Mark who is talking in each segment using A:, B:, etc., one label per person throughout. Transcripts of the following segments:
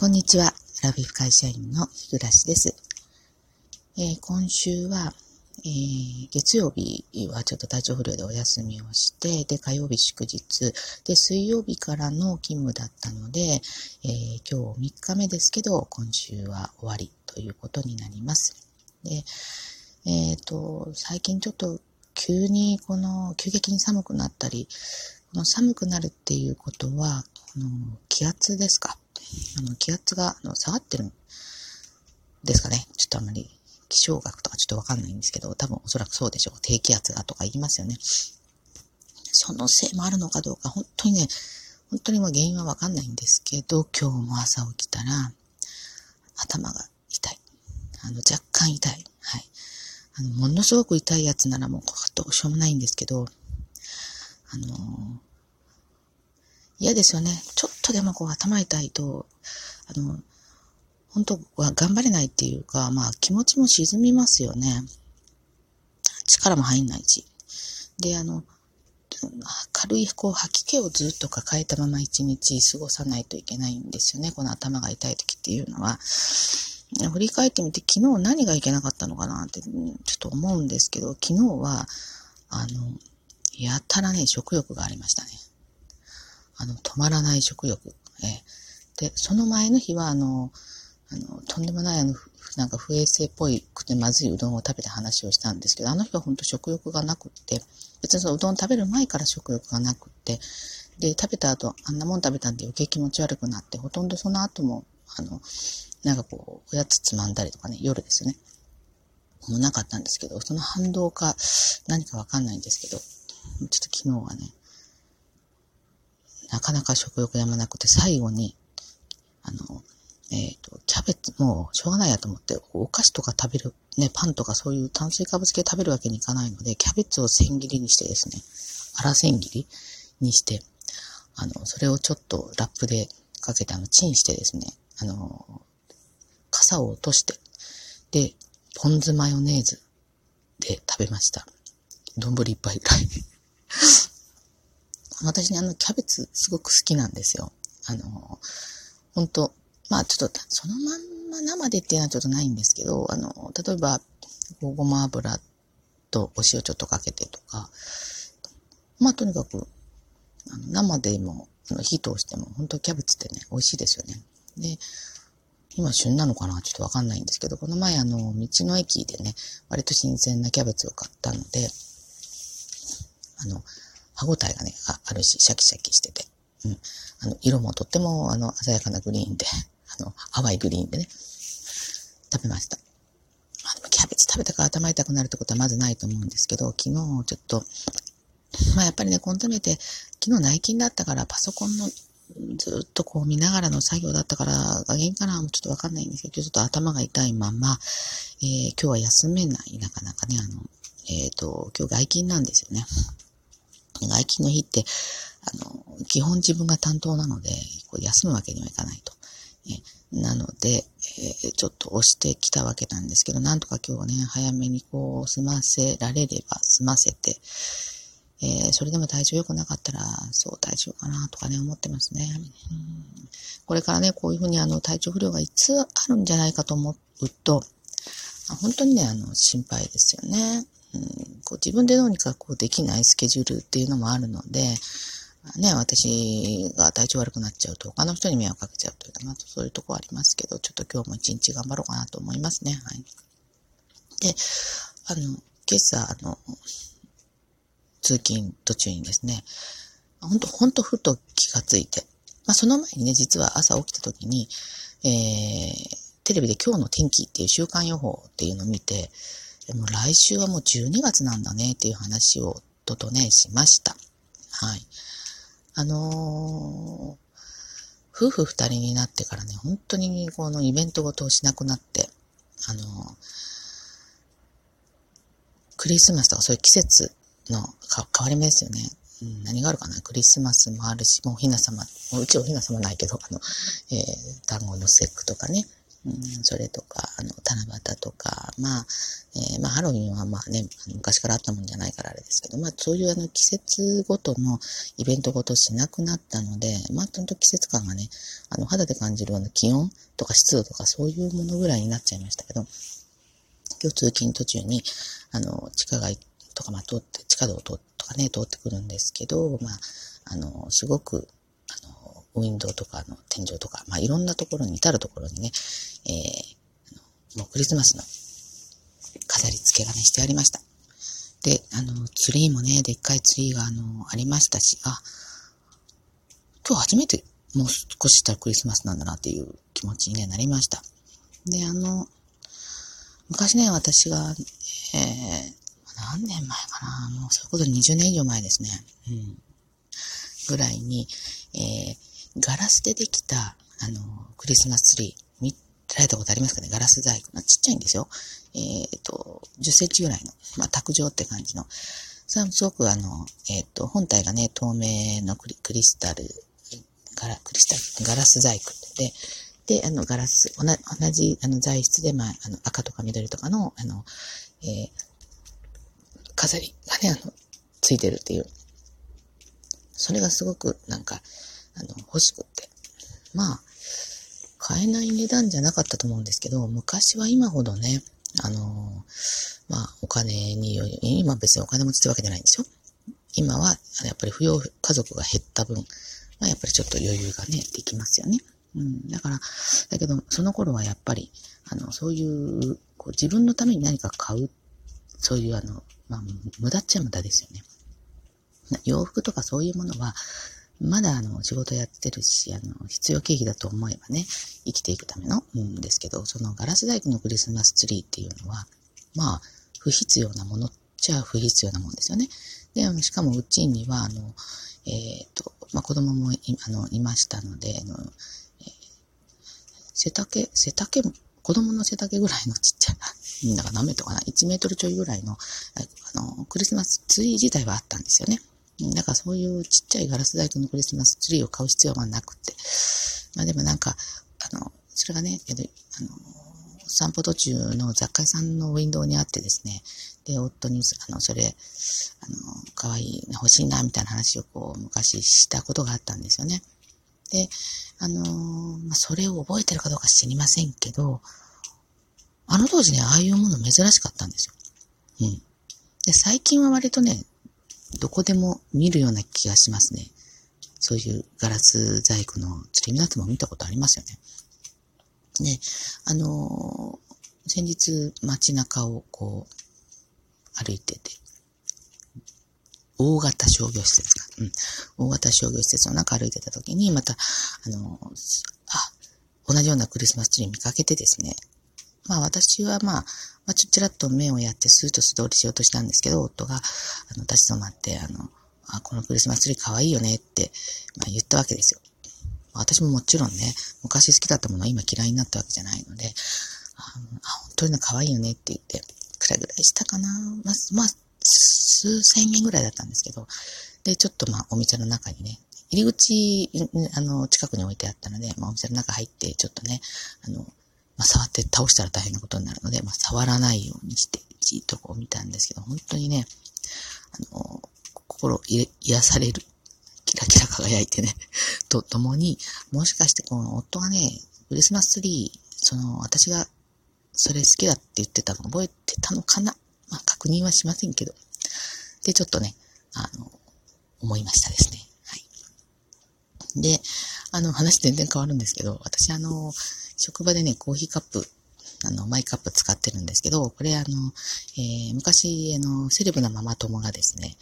A: こんにちは。ラビフ会社員の日暮です。えー、今週は、えー、月曜日はちょっと体調不良でお休みをして、で、火曜日祝日、で、水曜日からの勤務だったので、えー、今日3日目ですけど、今週は終わりということになります。で、えっ、と、最近ちょっと急にこの急激に寒くなったり、この寒くなるっていうことは、この気圧ですか？あの気圧があの下がってるんですかね。ちょっとあんまり気象学とかちょっとわかんないんですけど、多分おそらくそうでしょう。低気圧がとか言いますよね。そのせいもあるのかどうか、本当にね、本当にもう原因はわかんないんですけど、今日も朝起きたら、頭が痛い。あの、若干痛い。はい。あの、ものすごく痛いやつならもうどうしようもないんですけど、あのー嫌ですよね。ちょっとでもこう頭痛いと、あの、本当は頑張れないっていうか、まあ気持ちも沈みますよね。力も入んないし。で、あの、軽いこう吐き気をずっと抱えたまま一日過ごさないといけないんですよね。この頭が痛い時っていうのは。振り返ってみて昨日何がいけなかったのかなってちょっと思うんですけど、昨日は、あの、やたらね、食欲がありましたね。あの、止まらない食欲。えで、その前の日は、あの、あの、とんでもない、あの、なんか不衛生っぽいくてまずいうどんを食べて話をしたんですけど、あの日は本当食欲がなくって、別にそのうどん食べる前から食欲がなくって、で、食べた後、あんなもん食べたんで余計気持ち悪くなって、ほとんどその後も、あの、なんかこう、おやつつまんだりとかね、夜ですよね。もうなかったんですけど、その反動か何かわかんないんですけど、ちょっと昨日はね、なかなか食欲やまなくて、最後に、あの、えっ、ー、と、キャベツ、もうしょうがないやと思って、お菓子とか食べる、ね、パンとかそういう炭水化物系食べるわけにいかないので、キャベツを千切りにしてですね、粗千切りにして、あの、それをちょっとラップでかけて、あの、チンしてですね、あの、傘を落として、で、ポン酢マヨネーズで食べました。丼一杯ぐらい。私ね、あの、キャベツすごく好きなんですよ。あの、本当まあちょっと、そのまんま生でっていうのはちょっとないんですけど、あの、例えば、ごま油とお塩ちょっとかけてとか、まあとにかく、あの生でも、火通しても、本当キャベツってね、美味しいですよね。で、今旬なのかなちょっとわかんないんですけど、この前あの、道の駅でね、割と新鮮なキャベツを買ったので、あの、歯応えがね、ああるし、シャキシャキしてて。うん。あの、色もとっても、あの、鮮やかなグリーンで、あの、淡いグリーンでね、食べました。あ、でもキャベツ食べたから頭痛くなるってことはまずないと思うんですけど、昨日ちょっと、まあやっぱりね、コントメて、昨日内勤だったからパソコンのずっとこう見ながらの作業だったからが原因かなちょっとわかんないんですけど、今日ちょっと頭が痛いまま、えー、今日は休めない、なかなかね、あの、えっ、ー、と、今日外勤なんですよね。外勤の日って、あの、基本自分が担当なので、こう休むわけにはいかないと。えなので、えー、ちょっと押してきたわけなんですけど、なんとか今日はね、早めにこう、済ませられれば済ませて、えー、それでも体調良くなかったら、そう体調かなとかね、思ってますね。うんこれからね、こういうふうにあの、体調不良がいつあるんじゃないかと思うと、本当にね、あの、心配ですよね。うん、こう自分でどうにかこうできないスケジュールっていうのもあるので、ね、私が体調悪くなっちゃうと他の人に迷惑かけちゃうというか、まあ、そういうとこありますけど、ちょっと今日も一日頑張ろうかなと思いますね。はい。で、あの、今朝、あの、通勤途中にですね、ほんと、ほんとふと気がついて、まあその前にね、実は朝起きた時に、えー、テレビで今日の天気っていう週間予報っていうのを見て、でも来週はもう12月なんだねっていう話をととね、しました。はい。あのー、夫婦二人になってからね、本当にこのイベントごとをしなくなって、あのー、クリスマスとかそういう季節の変わり目ですよね。うん、何があるかな？クリスマスもあるし、もうひな様、もううちおひな様ないけど、あの、えー、団子の節句とかね、うん、それとか、あの、七夕とか、まあ、えー、まあ、ハロウィンはまあね、昔からあったもんじゃないからあれですけど、まあ、そういうあの、季節ごとのイベントごとしなくなったので、まあ、ほんと季節感がね、あの、肌で感じるあの、気温とか湿度とかそういうものぐらいになっちゃいましたけど、今日通勤途中に、あの、地下街とか、まあ、通って、地下道とかね、通ってくるんですけど、まあ、あの、すごく、ウィンドウとかの天井とか、まあ、いろんなところに、至るところにね、えー、もうクリスマスの飾り付けがね、してありました。で、あの、ツリーもね、でっかいツリーが、あの、ありましたし、あ、今日初めてもう少ししたらクリスマスなんだなっていう気持ちに、ね、なりました。で、あの、昔ね、私が、えー、何年前かなもうそういうこと20年以上前ですね。うん。ぐらいに、えー、ガラスでできた、あの、クリスマスツリー、見られたことありますかね？ガラス細工。ちっちゃいんですよ。えっ、ー、と、10センチぐらいの、まあ、卓上って感じの。それはすごくあの、えっ、ー、と、本体がね、透明のクリクリスタル、ガラ、クリスタル、ガラス細工で、で、あの、ガラス、同じ、あの、材質で、まあ、あの、赤とか緑とかの、あの、えー、飾りがね、あの、ついてるっていう。それがすごく、なんか、あの、欲しくって。まあ、買えない値段じゃなかったと思うんですけど、昔は今ほどね、あの、まあ、お金により、今別にお金持ちってわけじゃないんですよ。今は、やっぱり扶養家族が減った分、まあ、やっぱりちょっと余裕がね、できますよね。うん。だから、だけど、その頃はやっぱり、あの、そういう、こう自分のために何か買う、そういうあの、まあ、無駄っちゃ無駄ですよね。洋服とかそういうものは、まだあの、仕事やってるし、あの、必要経費だと思えばね、生きていくための、うんですけど、そのガラス細工のクリスマスツリーっていうのは、まあ、不必要なものっちゃ不必要なもんですよね。で、しかもうちには、あの、えっ、ー、と、まあ、子供もいあのいましたので、あの、背丈、背丈、子供の背丈ぐらいのちっちゃい、みんなが何メートルかな ?1 メートルちょいぐらいの、あの、クリスマスツリー自体はあったんですよね。だからそういうちっちゃいガラス細工のクリスマスツリーを買う必要はなくて。まあでもなんか、あの、それがね、あの、散歩途中の雑貨屋さんのウィンドウにあってですね、で、夫に、あの、それ、あの、かわいい、欲しいな、みたいな話をこう、昔したことがあったんですよね。で、あの、まあ、それを覚えてるかどうか知りませんけど、あの当時ね、ああいうもの珍しかったんですよ。うん。で、最近は割とね、どこでも見るような気がしますね。そういうガラス細工の釣り港も見たことありますよね。ね、あのー、先日街中をこう、歩いてて、大型商業施設か。うん。大型商業施設の中歩いてた時に、また、あの、あ、同じようなクリスマスツリー見かけてですね。まあ私はまあ、まあ、ちょちらっと目をやってスーッと素通りしようとしたんですけど、夫が、あの、立ち止まって、あの、あ、このクリスマスツリー可愛いよねって、まあ言ったわけですよ。私ももちろんね、昔好きだったものは今嫌いになったわけじゃないので、あ、本当に可愛いよねって言って、くらいぐらいしたかな。まあ、まあ、数千円ぐらいだったんですけど、で、ちょっとまあお店の中にね、入り口、あの、近くに置いてあったので、まあお店の中入って、ちょっとね、あの、まあ触って倒したら大変なことになるので、まあ触らないようにして、じっとこう見たんですけど、本当にね、あの、心癒される。キラキラ輝いてね、とともに、もしかしてこの夫がね、クリスマスツリー、その、私がそれ好きだって言ってたの覚えてたのかな？まあ確認はしませんけど、で、ちょっとね、あの、思いましたですね。はい。で、あの、話全然変わるんですけど、私あの、職場でね、コーヒーカップ、あの、マイカップ使ってるんですけど、これあの、えー、昔、あの、セレブなママ友がですね、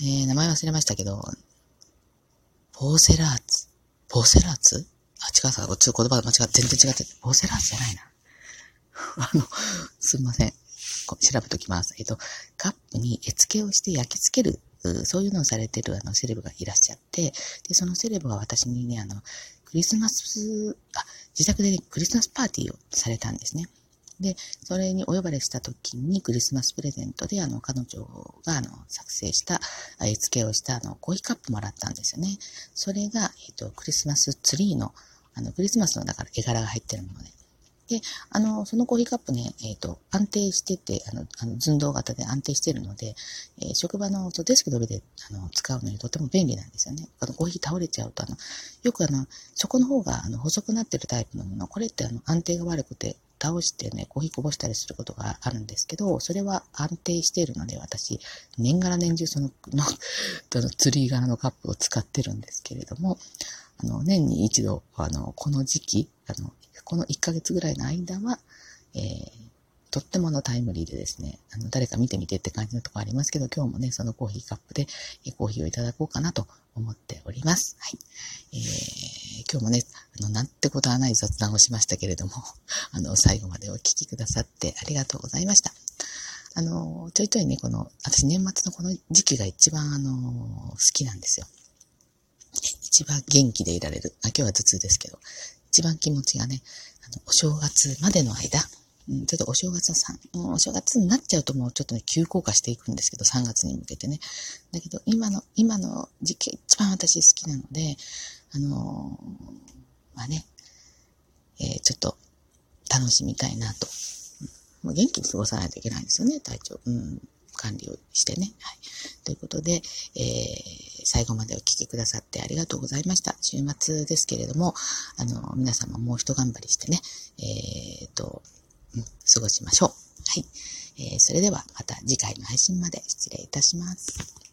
A: えー、名前忘れましたけど、ポーセラーツ、ポーセラーツ？あ、違うさ、ちょっと言葉間違って、全然違って、ポーセラーツじゃないな。あの、すみません。調べときます。えっと、カップに絵付けをして焼き付ける、そういうのをされてるあのセレブがいらっしゃって、で、そのセレブが私にね、あの、クリスマス、あ、自宅でね、クリスマスパーティーをされたんですね。で、それにお呼ばれした時にクリスマスプレゼントで、あの、彼女が、あの、作成した、絵付けをした、あの、コーヒーカップもらったんですよね。それが、えっと、クリスマスツリーの、あの、クリスマスの、だから絵柄が入ってるもので。で、あの、そのコーヒーカップね、えっ、ー、と、安定してて、あの、あの寸胴型で安定してるので、えー、職場のデスクの上であの使うのにとても便利なんですよね。あの、コーヒー倒れちゃうと、あの、よくあの、底の方があの細くなってるタイプのもの、これってあの、安定が悪くて、倒してね、コーヒーこぼしたりすることがあるんですけど、それは安定しているので、私、年がら年中その、の、のツリー柄のカップを使ってるんですけれども、あの、年に一度、あの、この時期、あの、この1ヶ月ぐらいの間は、えー、とってものタイムリーでですね、あの、誰か見てみてって感じのとこありますけど、今日もね、そのコーヒーカップで、えコーヒーをいただこうかなと思っております。はい。えー、今日もね、あの、なんてことはない雑談をしましたけれども、あの、最後までお聞きくださってありがとうございました。あの、ちょいちょいね、この、私年末のこの時期が一番あの、好きなんですよ。一番元気でいられる。あ、今日は頭痛ですけど、一番気持ちがね、あの、お正月までの間、うん、ちょっとお正月の3、お正月になっちゃうともうちょっとね、急降下していくんですけど、3月に向けてね。だけど、今の、今の時期一番私好きなので、あのー、まあね、えー、ちょっと楽しみたいなと。もう元気に過ごさないといけないんですよね、体調。うん。管理をしてね。はい。ということで、えー、最後までお聴きくださってありがとうございました。週末ですけれども、あの、皆様もう一頑張りしてね、えー、と、うん、過ごしましょう。はい。えー、それではまた次回の配信まで失礼いたします。